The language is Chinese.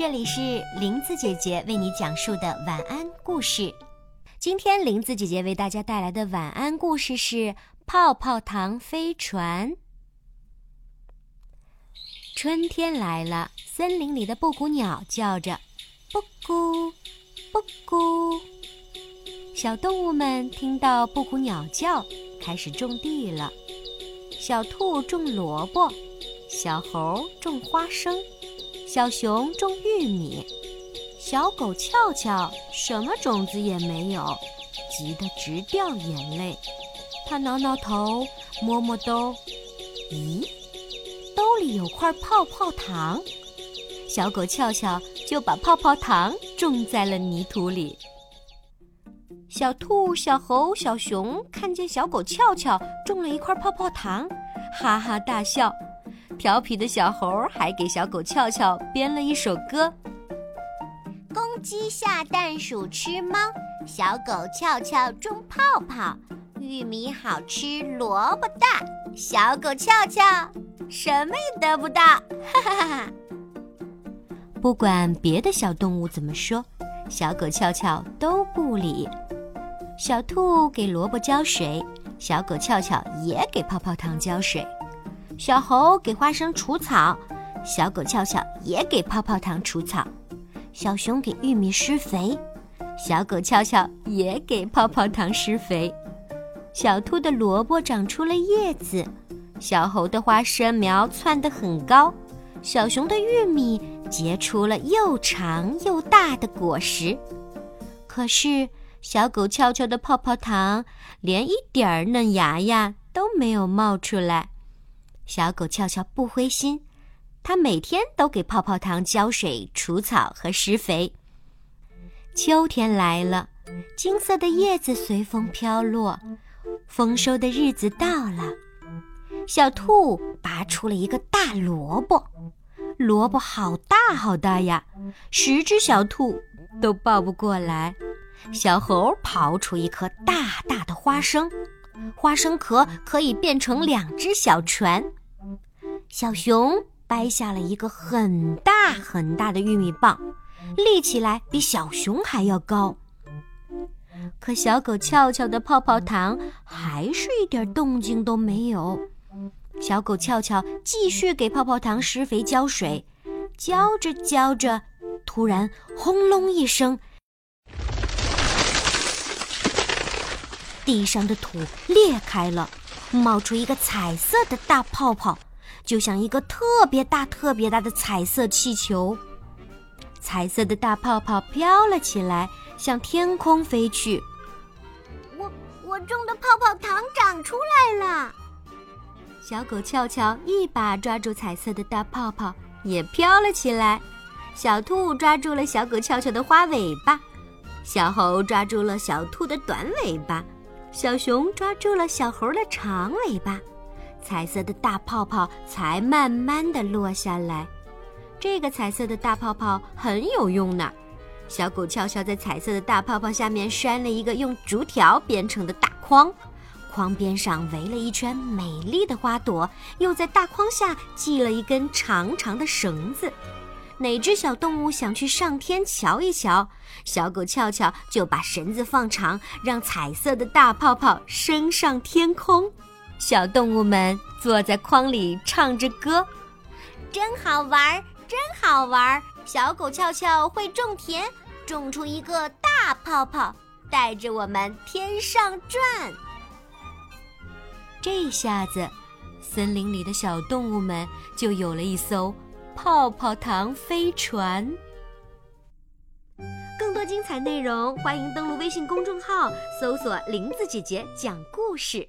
这里是林子姐姐为你讲述的晚安故事。今天林子姐姐为大家带来的晚安故事是《泡泡糖飞船》。春天来了，森林里的布谷鸟叫着“布谷，布谷”。小动物们听到布谷鸟叫，开始种地了。小兔种萝卜，小猴种花生。小熊种玉米，小狗翘翘什么种子也没有，急得直掉眼泪。它挠挠头，摸摸兜，咦，兜里有块泡泡糖。小狗翘翘就把泡泡糖种在了泥土里。小兔、小猴、小熊看见小狗翘翘种了一块泡泡糖，哈哈大笑。调皮的小猴还给小狗翘翘编了一首歌：公鸡下蛋，鼠吃猫，小狗翘翘种泡泡，玉米好吃，萝卜大，小狗翘翘什么也得不到。哈哈哈哈！不管别的小动物怎么说，小狗翘翘都不理。小兔给萝卜浇水，小狗翘翘也给泡泡糖浇水。小猴给花生除草，小狗翘翘也给泡泡糖除草；小熊给玉米施肥，小狗翘翘也给泡泡糖施肥。小兔的萝卜长出了叶子，小猴的花生苗窜得很高，小熊的玉米结出了又长又大的果实。可是，小狗翘翘的泡泡糖连一点儿嫩芽芽都没有冒出来。小狗翘翘不灰心，它每天都给泡泡糖浇水、除草和施肥。秋天来了，金色的叶子随风飘落，丰收的日子到了。小兔拔出了一个大萝卜，萝卜好大好大呀，十只小兔都抱不过来。小猴刨出一颗大大的花生，花生壳可以变成两只小船。小熊掰下了一个很大很大的玉米棒，立起来比小熊还要高。可小狗翘翘的泡泡糖还是一点动静都没有。小狗翘翘继续给泡泡糖施肥浇水，浇着浇着，突然轰隆一声，地上的土裂开了，冒出一个彩色的大泡泡。就像一个特别大、特别大的彩色气球，彩色的大泡泡飘了起来，向天空飞去。我我种的泡泡糖长出来了。小狗翘翘一把抓住彩色的大泡泡，也飘了起来。小兔抓住了小狗翘翘的花尾巴，小猴抓住了小兔的短尾巴，小熊抓住了小猴的长尾巴。彩色的大泡泡才慢慢的落下来，这个彩色的大泡泡很有用呢。小狗悄悄在彩色的大泡泡下面拴了一个用竹条编成的大筐，筐边上围了一圈美丽的花朵，又在大筐下系了一根长长的绳子。哪只小动物想去上天瞧一瞧，小狗翘翘就把绳子放长，让彩色的大泡泡升上天空。小动物们坐在筐里唱着歌，真好玩，真好玩。小狗翘翘会种田，种出一个大泡泡，带着我们天上转。这下子，森林里的小动物们就有了一艘泡泡糖飞船。更多精彩内容，欢迎登录微信公众号，搜索“林子姐姐讲故事”。